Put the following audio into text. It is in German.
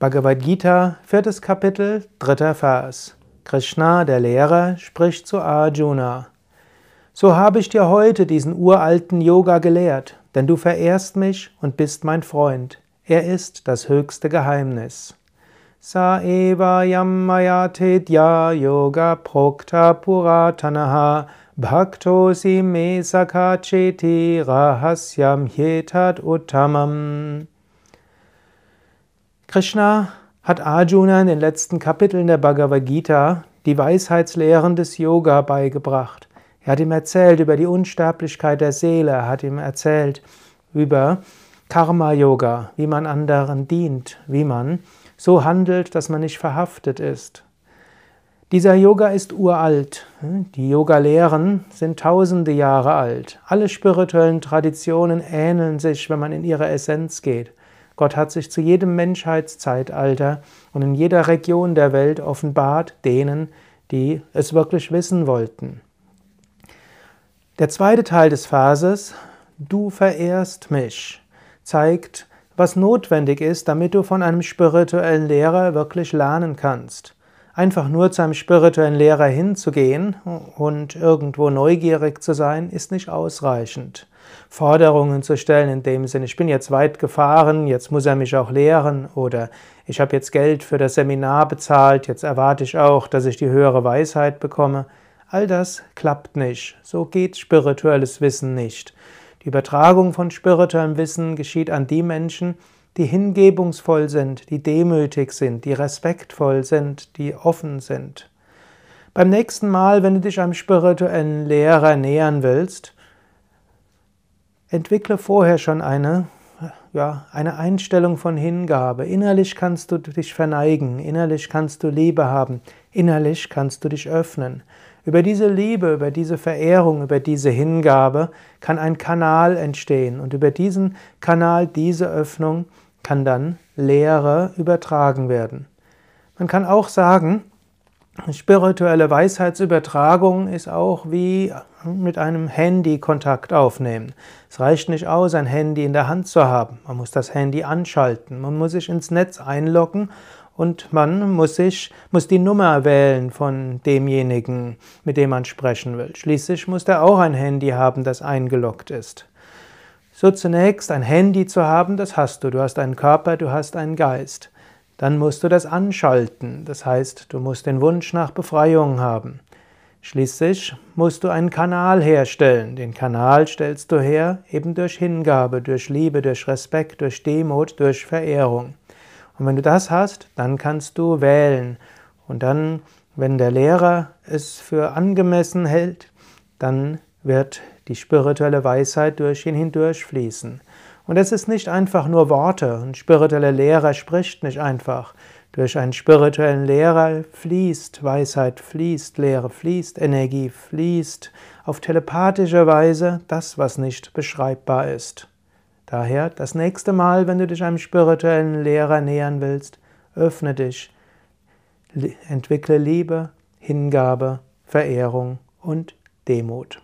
Bhagavad Gita, viertes Kapitel, dritter Vers. Krishna, der Lehrer, spricht zu Arjuna. So habe ich dir heute diesen uralten Yoga gelehrt, denn du verehrst mich und bist mein Freund. Er ist das höchste Geheimnis. Sa eva yammaya tedya yoga prokta puratanaha bhakto si me sakacheti rahasyam hyetat uttamam. Krishna hat Arjuna in den letzten Kapiteln der Bhagavad Gita die Weisheitslehren des Yoga beigebracht. Er hat ihm erzählt über die Unsterblichkeit der Seele, er hat ihm erzählt über Karma Yoga, wie man anderen dient, wie man so handelt, dass man nicht verhaftet ist. Dieser Yoga ist uralt. Die Yoga-Lehren sind tausende Jahre alt. Alle spirituellen Traditionen ähneln sich, wenn man in ihre Essenz geht. Gott hat sich zu jedem Menschheitszeitalter und in jeder Region der Welt offenbart denen, die es wirklich wissen wollten. Der zweite Teil des Verses, du verehrst mich, zeigt, was notwendig ist, damit du von einem spirituellen Lehrer wirklich lernen kannst. Einfach nur zu einem spirituellen Lehrer hinzugehen und irgendwo neugierig zu sein, ist nicht ausreichend. Forderungen zu stellen in dem Sinne, ich bin jetzt weit gefahren, jetzt muss er mich auch lehren oder ich habe jetzt Geld für das Seminar bezahlt, jetzt erwarte ich auch, dass ich die höhere Weisheit bekomme. All das klappt nicht. So geht spirituelles Wissen nicht. Die Übertragung von spirituellem Wissen geschieht an die Menschen, die hingebungsvoll sind, die demütig sind, die respektvoll sind, die offen sind. Beim nächsten Mal, wenn du dich einem spirituellen Lehrer nähern willst, entwickle vorher schon eine, ja, eine Einstellung von Hingabe. Innerlich kannst du dich verneigen, innerlich kannst du Liebe haben, innerlich kannst du dich öffnen. Über diese Liebe, über diese Verehrung, über diese Hingabe kann ein Kanal entstehen und über diesen Kanal, diese Öffnung, kann dann Lehre übertragen werden. Man kann auch sagen, spirituelle Weisheitsübertragung ist auch wie mit einem Handy Kontakt aufnehmen. Es reicht nicht aus, ein Handy in der Hand zu haben. Man muss das Handy anschalten. Man muss sich ins Netz einloggen und man muss sich, muss die Nummer wählen von demjenigen, mit dem man sprechen will. Schließlich muss der auch ein Handy haben, das eingeloggt ist. So zunächst ein Handy zu haben, das hast du. Du hast einen Körper, du hast einen Geist. Dann musst du das anschalten. Das heißt, du musst den Wunsch nach Befreiung haben. Schließlich musst du einen Kanal herstellen. Den Kanal stellst du her eben durch Hingabe, durch Liebe, durch Respekt, durch Demut, durch Verehrung. Und wenn du das hast, dann kannst du wählen. Und dann, wenn der Lehrer es für angemessen hält, dann wird die spirituelle Weisheit durch ihn hindurchfließen. Und es ist nicht einfach nur Worte. Ein spiritueller Lehrer spricht nicht einfach. Durch einen spirituellen Lehrer fließt Weisheit, fließt Lehre, fließt Energie, fließt auf telepathische Weise das, was nicht beschreibbar ist. Daher, das nächste Mal, wenn du dich einem spirituellen Lehrer nähern willst, öffne dich, entwickle Liebe, Hingabe, Verehrung und Demut.